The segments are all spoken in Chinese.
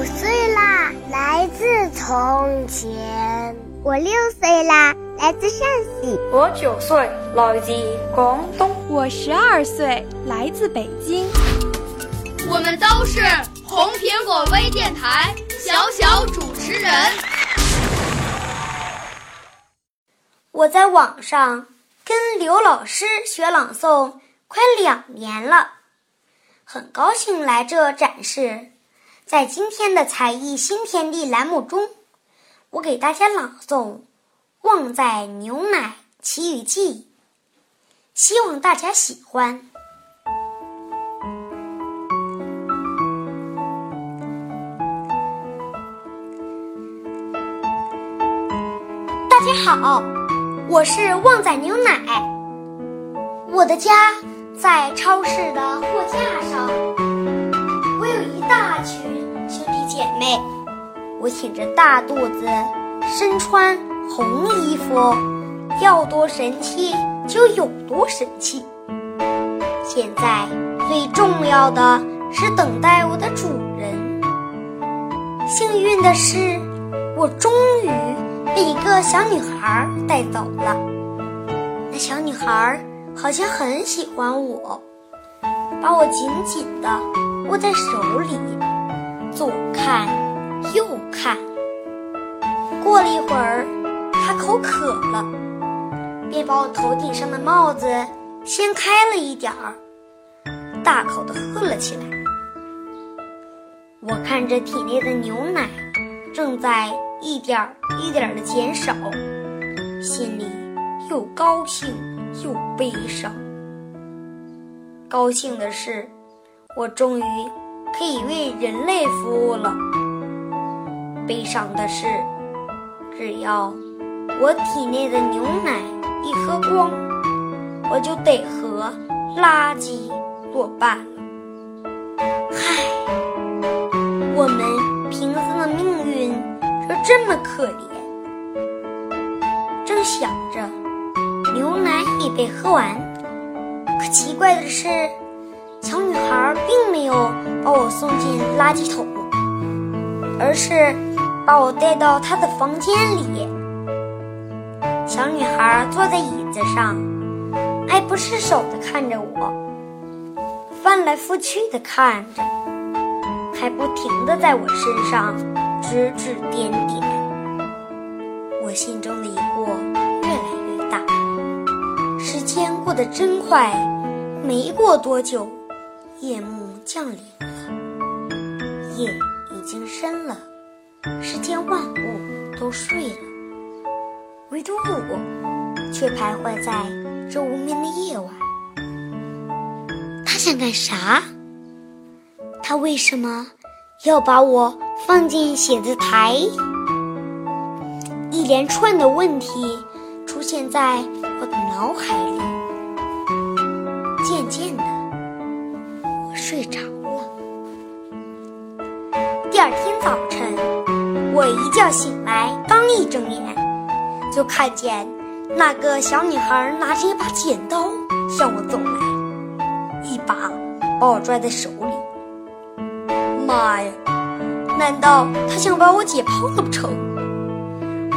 我五岁啦，来自从前。我六岁啦，来自陕西。我九岁，来自广东。我十二岁，来自北京。我们都是红苹果微电台小小主持人。我在网上跟刘老师学朗诵快两年了，很高兴来这展示。在今天的才艺新天地栏目中，我给大家朗诵《旺仔牛奶奇遇记》，希望大家喜欢。大家好，我是旺仔牛奶。我的家在超市的货架上，我有一大群姐妹。我挺着大肚子，身穿红衣服，要多神气就有多神气。现在最重要的是等待我的主人。幸运的是，我终于被一个小女孩带走了。那小女孩好像很喜欢我，把我紧紧地握在手里，左看右看。过了一会儿，她口渴了，便把我头顶上的帽子掀开了一点儿，大口地喝了起来。我看着体内的牛奶正在一点一点的减少，心里又高兴又悲伤。高兴的是，我终于可以为人类服务了；悲伤的是，只要我体内的牛奶一喝光，我就得和垃圾作伴了。唉。我们贫僧的命运就这么可怜。正想着，牛奶已被喝完，可奇怪的是，送进垃圾桶，而是把我带到他的房间里。小女孩坐在椅子上，爱不释手地看着我，翻来覆去地看着。还不停地在我身上指指点点，我心中的疑惑越来越大。时间过得真快，没过多久，夜幕降临，夜已经深了，世间万物都睡了，唯独我却徘徊在这无眠的夜晚。他想干啥？他为什么要把我放进写字台？一连串的问题出现在我的脑海里。渐渐的，第二天早晨，我一觉醒来，刚一睁眼，就看见那个小女孩拿着一把剪刀向我走来，一把把我拽在手里。妈呀！难道她想把我解剖了不成？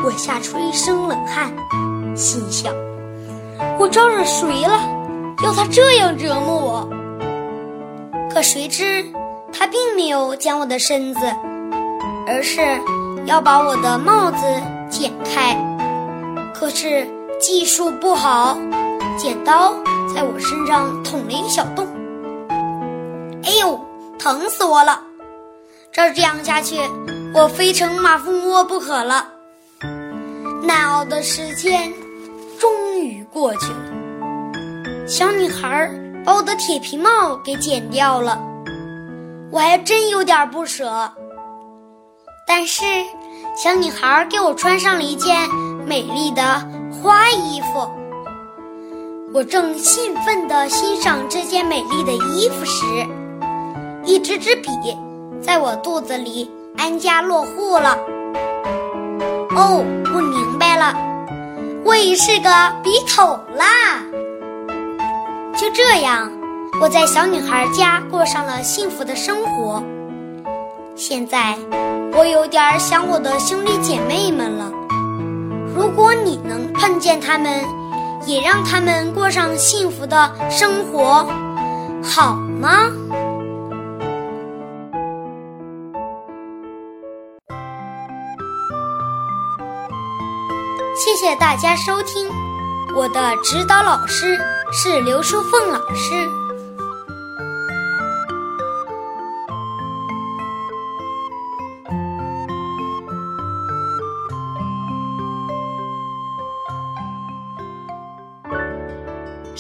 我吓出一身冷汗，心想：我招惹谁了？要他这样折磨我？可谁知他并没有剪我的身子，而是要把我的帽子剪开。可是技术不好，剪刀在我身上捅了一个小洞。哎呦，疼死我了！照这样下去，我非成马蜂窝不可了。难熬的时间终于过去了，小女孩把我的铁皮帽给剪掉了，我还真有点不舍。但是，小女孩给我穿上了一件美丽的花衣服。我正兴奋地欣赏这件美丽的衣服时，一支支笔在我肚子里安家落户了。哦，我明白了，我已是个笔筒啦。就这样，我在小女孩家过上了幸福的生活。现在，我有点想我的兄弟姐妹们了。如果你能碰见他们，也让他们过上幸福的生活，好吗？谢谢大家收听，我的指导老师是刘淑凤老师。